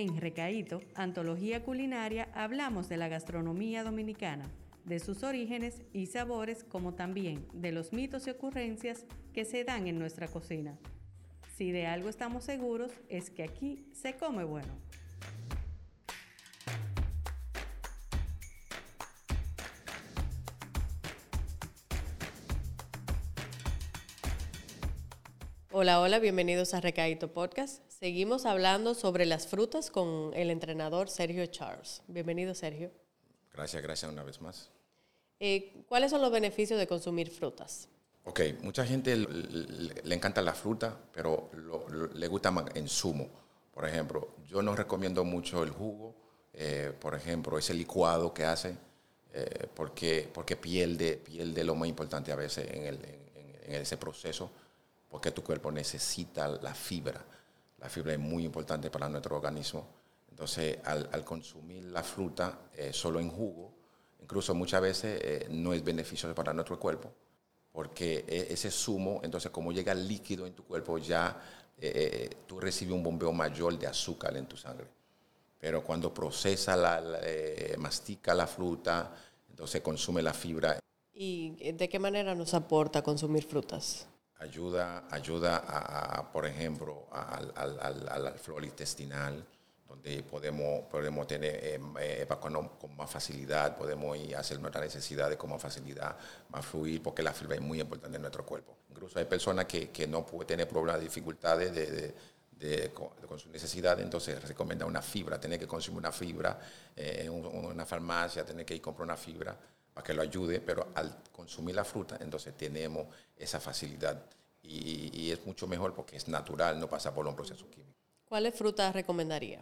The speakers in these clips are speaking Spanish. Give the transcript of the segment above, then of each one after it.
En Recaíto, Antología Culinaria, hablamos de la gastronomía dominicana, de sus orígenes y sabores, como también de los mitos y ocurrencias que se dan en nuestra cocina. Si de algo estamos seguros es que aquí se come bueno. Hola, hola, bienvenidos a Recaíto Podcast. Seguimos hablando sobre las frutas con el entrenador Sergio Charles. Bienvenido, Sergio. Gracias, gracias una vez más. Eh, ¿Cuáles son los beneficios de consumir frutas? Ok, mucha gente le, encanta la fruta, pero le gusta más en zumo. Por ejemplo, yo no recomiendo mucho el jugo, eh, por ejemplo, ese licuado que hace, eh, porque, porque pierde, pierde lo más importante a veces en, en ese proceso porque tu cuerpo necesita la fibra. La fibra es muy importante para nuestro organismo. Entonces, al, consumir la fruta eh, solo en jugo, incluso muchas veces eh, no es beneficioso para nuestro cuerpo, porque e, ese zumo, entonces como llega líquido en tu cuerpo, ya eh, tú recibes un bombeo mayor de azúcar en tu sangre. Pero cuando procesa, la, mastica la fruta, entonces consume la fibra. ¿Y de qué manera nos aporta consumir frutas? Ayuda, ayuda a, por ejemplo, al, al, flor intestinal, donde podemos, podemos tener eh, eh con, más facilidad, podemos ir a hacer nuestras necesidades con más facilidad, más fluir, porque la fibra es muy importante en nuestro cuerpo. Incluso hay personas que, que no pueden tener problemas, dificultades de, de, con, su necesidad, entonces recomienda una fibra, tener que consumir una fibra eh, en una farmacia, tener que ir a comprar una fibra para que lo ayude, pero al consumir la fruta, entonces tenemos esa facilidad y, es mucho mejor porque es natural, no pasa por un proceso químico. ¿Cuáles frutas recomendaría?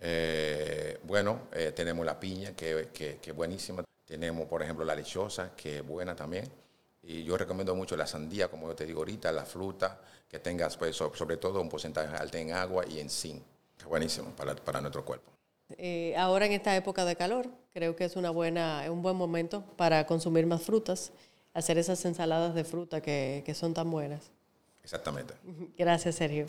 Eh, bueno, eh, tenemos la piña, que, que, es buenísima. Tenemos, por ejemplo, la lechosa, que es buena también. Y yo recomiendo mucho la sandía, como yo te digo ahorita, la fruta, que tengas, pues, sobre todo un porcentaje alto en agua y en zinc. Es buenísimo para, para nuestro cuerpo. Eh, ahora en esta época de calor, creo que es una buena, un buen momento para consumir más frutas, hacer esas ensaladas de fruta que, que son tan buenas. Exactamente. Gracias, Sergio.